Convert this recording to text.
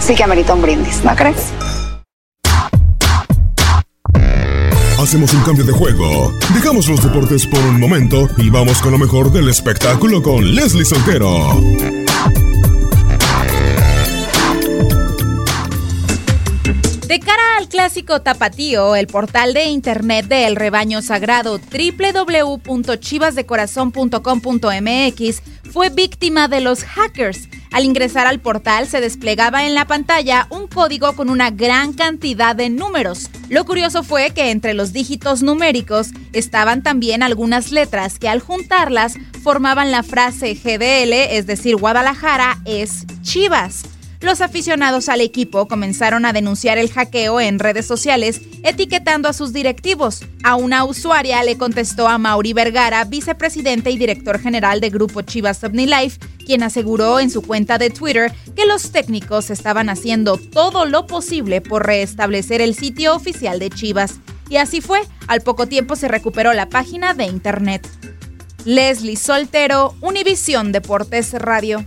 sí que amerita un brindis, ¿no crees? Hacemos un cambio de juego. Dejamos los deportes por un momento y vamos con lo mejor del espectáculo con Leslie Soltero. De cara al clásico tapatío, el portal de internet de El Rebaño Sagrado www.chivasdecorazon.com.mx fue víctima de los hackers. Al ingresar al portal se desplegaba en la pantalla un código con una gran cantidad de números. Lo curioso fue que entre los dígitos numéricos estaban también algunas letras que al juntarlas formaban la frase GDL, es decir, Guadalajara es Chivas. Los aficionados al equipo comenzaron a denunciar el hackeo en redes sociales, etiquetando a sus directivos. A una usuaria le contestó a Mauri Vergara, vicepresidente y director general de Grupo Chivas OmniLife, quien aseguró en su cuenta de Twitter que los técnicos estaban haciendo todo lo posible por restablecer el sitio oficial de Chivas. Y así fue, al poco tiempo se recuperó la página de internet. Leslie Soltero, Univisión Deportes Radio.